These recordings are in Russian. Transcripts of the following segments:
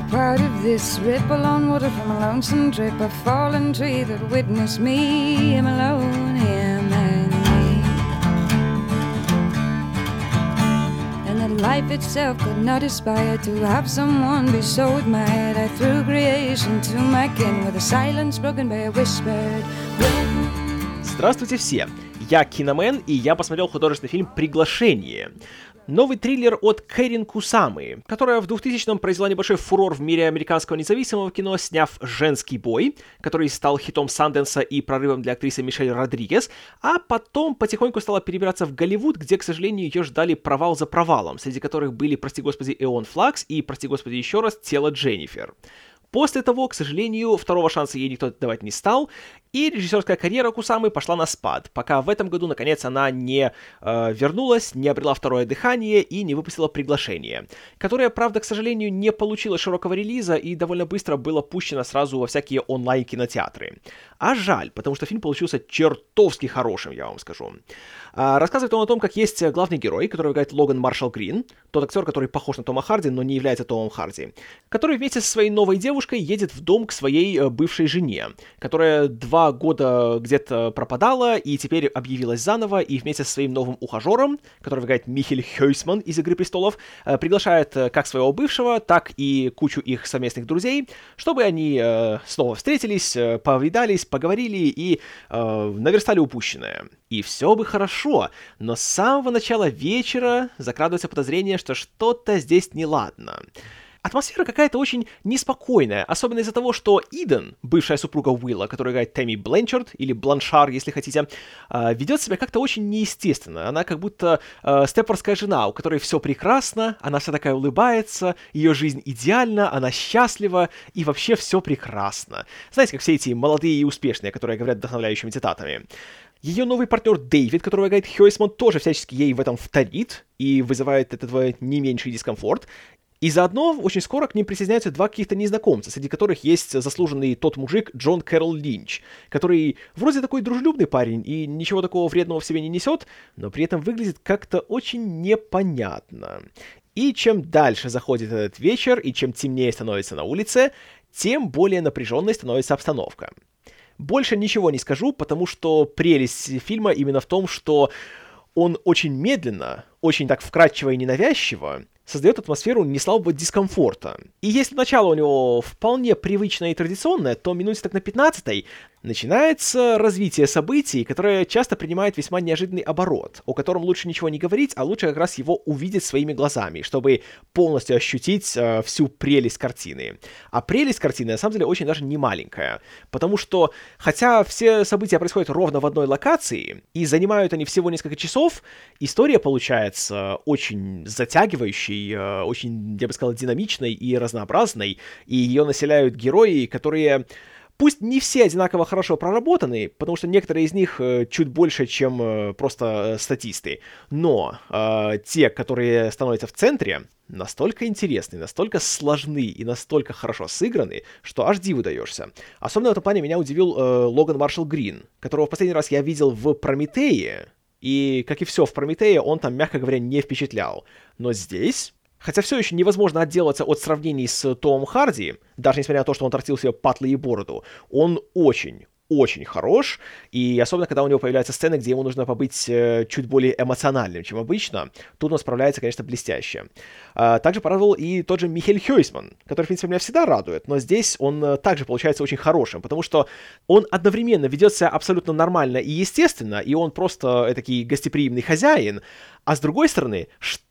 be part of this ripple on water from a lonesome drip, a fallen tree that witnessed me, him alone, him and me. And that life itself could not aspire to have someone be so admired. I threw creation to my kin with a silence broken by a whispered. Здравствуйте все! Я Киномен, и я посмотрел художественный фильм «Приглашение». Новый триллер от Кэрин Кусамы, которая в 2000-м произвела небольшой фурор в мире американского независимого кино, сняв «Женский бой», который стал хитом Санденса и прорывом для актрисы Мишель Родригес, а потом потихоньку стала перебираться в Голливуд, где, к сожалению, ее ждали провал за провалом, среди которых были, прости господи, Эон Флакс и, прости господи еще раз, тело Дженнифер. После того, к сожалению, второго шанса ей никто давать не стал, и режиссерская карьера Кусамы пошла на спад, пока в этом году, наконец, она не э, вернулась, не обрела второе дыхание и не выпустила приглашение, которое, правда, к сожалению, не получило широкого релиза и довольно быстро было пущено сразу во всякие онлайн-кинотеатры. А жаль, потому что фильм получился чертовски хорошим, я вам скажу. А, рассказывает он о том, как есть главный герой, который играет Логан Маршалл Грин, тот актер, который похож на Тома Харди, но не является Томом Харди, который вместе со своей новой девушкой едет в дом к своей э, бывшей жене, которая два года где-то пропадала и теперь объявилась заново, и вместе со своим новым ухажером, который играет Михель Хейсман из «Игры престолов», э, приглашает э, как своего бывшего, так и кучу их совместных друзей, чтобы они снова встретились, повидались, поговорили и наверстали упущенное. И все бы хорошо, но с самого начала вечера закрадывается подозрение, что что-то здесь неладно. Атмосфера какая-то очень неспокойная, особенно из-за того, что Иден, бывшая супруга Уилла, которая играет Тэмми Бленчард, или Бланшар, если хотите, а, ведет себя как-то очень неестественно. Она как будто э, степорская жена, у которой все прекрасно, она вся такая улыбается, ее жизнь идеальна, она счастлива, и вообще все прекрасно. Знаете, как все эти молодые и успешные, которые говорят вдохновляющими цитатами. Ее новый партнер Дэвид, которого играет Хёйсман, тоже всячески ей в этом вторит и вызывает от этого не меньший дискомфорт. И заодно очень скоро к ним присоединяются два каких-то незнакомца, среди которых есть заслуженный тот мужик Джон Кэрол Линч, который вроде такой дружелюбный парень и ничего такого вредного в себе не несет, но при этом выглядит как-то очень непонятно. И чем дальше заходит этот вечер, и чем темнее становится на улице, тем более напряженной становится обстановка. Больше ничего не скажу, потому что прелесть фильма именно в том, что он очень медленно, очень так вкрадчиво и ненавязчиво создает атмосферу неслабого дискомфорта. И если начало у него вполне привычное и традиционное, то минуте так на 15 начинается развитие событий, которое часто принимает весьма неожиданный оборот, о котором лучше ничего не говорить, а лучше как раз его увидеть своими глазами, чтобы полностью ощутить э, всю прелесть картины. А прелесть картины на самом деле очень даже не маленькая, потому что хотя все события происходят ровно в одной локации, и занимают они всего несколько часов, история получается очень затягивающей, э, очень, я бы сказал, динамичной и разнообразной, и ее населяют герои, которые Пусть не все одинаково хорошо проработаны, потому что некоторые из них э, чуть больше, чем э, просто э, статисты, но э, те, которые становятся в центре, настолько интересны, настолько сложны и настолько хорошо сыграны, что аж диву даешься. Особенно в этом плане меня удивил э, Логан Маршалл Грин, которого в последний раз я видел в «Прометее», и, как и все в «Прометее», он там, мягко говоря, не впечатлял. Но здесь Хотя все еще невозможно отделаться от сравнений с Томом Харди, даже несмотря на то, что он тортил себе патлы и бороду, он очень, очень хорош, и особенно, когда у него появляются сцены, где ему нужно побыть э, чуть более эмоциональным, чем обычно, тут он справляется, конечно, блестяще. А, также порадовал и тот же Михель Хёйсман, который, в принципе, меня всегда радует, но здесь он э, также получается очень хорошим, потому что он одновременно ведет себя абсолютно нормально и естественно, и он просто такой гостеприимный хозяин, а с другой стороны,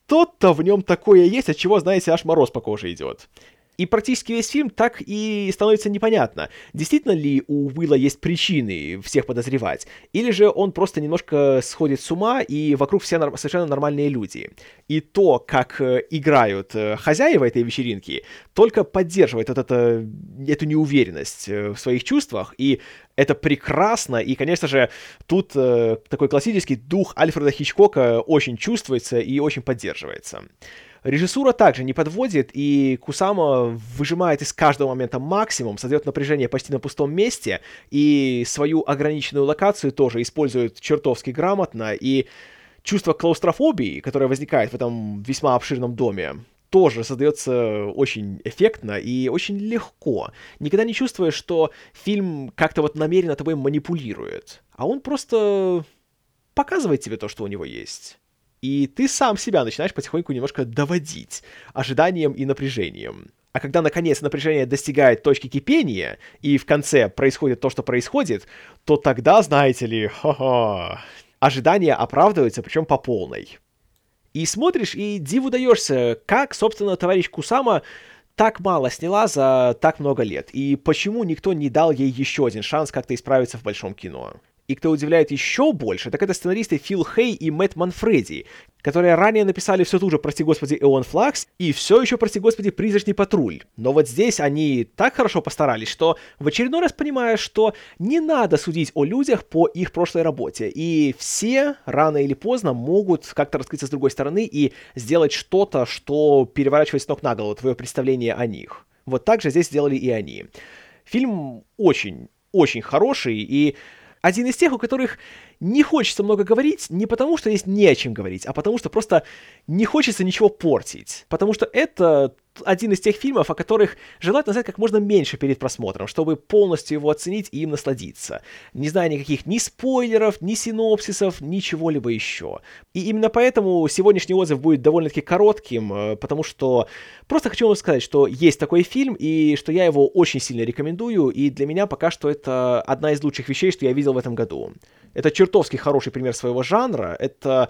что-то в нем такое есть, от чего, знаете, аж мороз по коже идет. И практически весь фильм так и становится непонятно, действительно ли у Уилла есть причины всех подозревать, или же он просто немножко сходит с ума, и вокруг все нар- совершенно нормальные люди. И то, как э, играют э, хозяева этой вечеринки, только поддерживает вот это, эту неуверенность э, в своих чувствах, и это прекрасно, и, конечно же, тут э, такой классический дух Альфреда Хичкока очень чувствуется и очень поддерживается. Режиссура также не подводит, и Кусама выжимает из каждого момента максимум, создает напряжение почти на пустом месте, и свою ограниченную локацию тоже использует чертовски грамотно, и чувство клаустрофобии, которое возникает в этом весьма обширном доме, тоже создается очень эффектно и очень легко. Никогда не чувствуешь, что фильм как-то вот намеренно тобой манипулирует. А он просто показывает тебе то, что у него есть. И ты сам себя начинаешь потихоньку немножко доводить ожиданием и напряжением. А когда, наконец, напряжение достигает точки кипения, и в конце происходит то, что происходит, то тогда, знаете ли, ха-ха, ожидания оправдываются, причем по полной. И смотришь, и диву даешься, как, собственно, товарищ Кусама так мало сняла за так много лет, и почему никто не дал ей еще один шанс как-то исправиться в большом кино. И кто удивляет еще больше, так это сценаристы Фил Хей и Мэтт Манфреди, которые ранее написали все ту же, прости господи, Эон Флакс и все еще, прости господи, Призрачный Патруль. Но вот здесь они так хорошо постарались, что в очередной раз понимаю, что не надо судить о людях по их прошлой работе. И все рано или поздно могут как-то раскрыться с другой стороны и сделать что-то, что переворачивает с ног на голову твое представление о них. Вот так же здесь сделали и они. Фильм очень, очень хороший, и один из тех, у которых не хочется много говорить не потому, что есть не о чем говорить, а потому что просто не хочется ничего портить. Потому что это один из тех фильмов, о которых желательно знать как можно меньше перед просмотром, чтобы полностью его оценить и им насладиться. Не зная никаких ни спойлеров, ни синопсисов, ничего-либо еще. И именно поэтому сегодняшний отзыв будет довольно-таки коротким, э, потому что просто хочу вам сказать, что есть такой фильм, и что я его очень сильно рекомендую, и для меня пока что это одна из лучших вещей, что я видел в этом году. Это чертовски хороший пример своего жанра. Это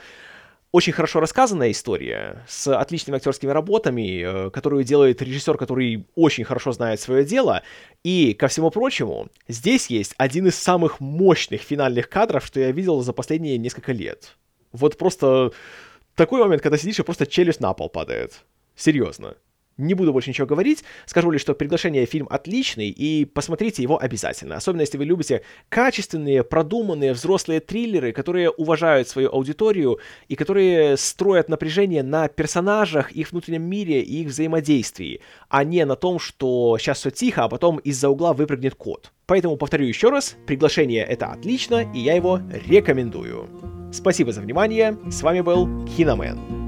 очень хорошо рассказанная история с отличными актерскими работами, э, которую делает режиссер, который очень хорошо знает свое дело. И, ко всему прочему, здесь есть один из самых мощных финальных кадров, что я видел за последние несколько лет. Вот просто такой момент, когда сидишь и просто челюсть на пол падает. Серьезно. Не буду больше ничего говорить, скажу лишь, что приглашение фильм отличный, и посмотрите его обязательно. Особенно, если вы любите качественные, продуманные взрослые триллеры, которые уважают свою аудиторию и которые строят напряжение на персонажах, их внутреннем мире и их взаимодействии, а не на том, что сейчас все тихо, а потом из-за угла выпрыгнет кот. Поэтому повторю еще раз, приглашение это отлично, и я его рекомендую. Спасибо за внимание, с вами был Киномен.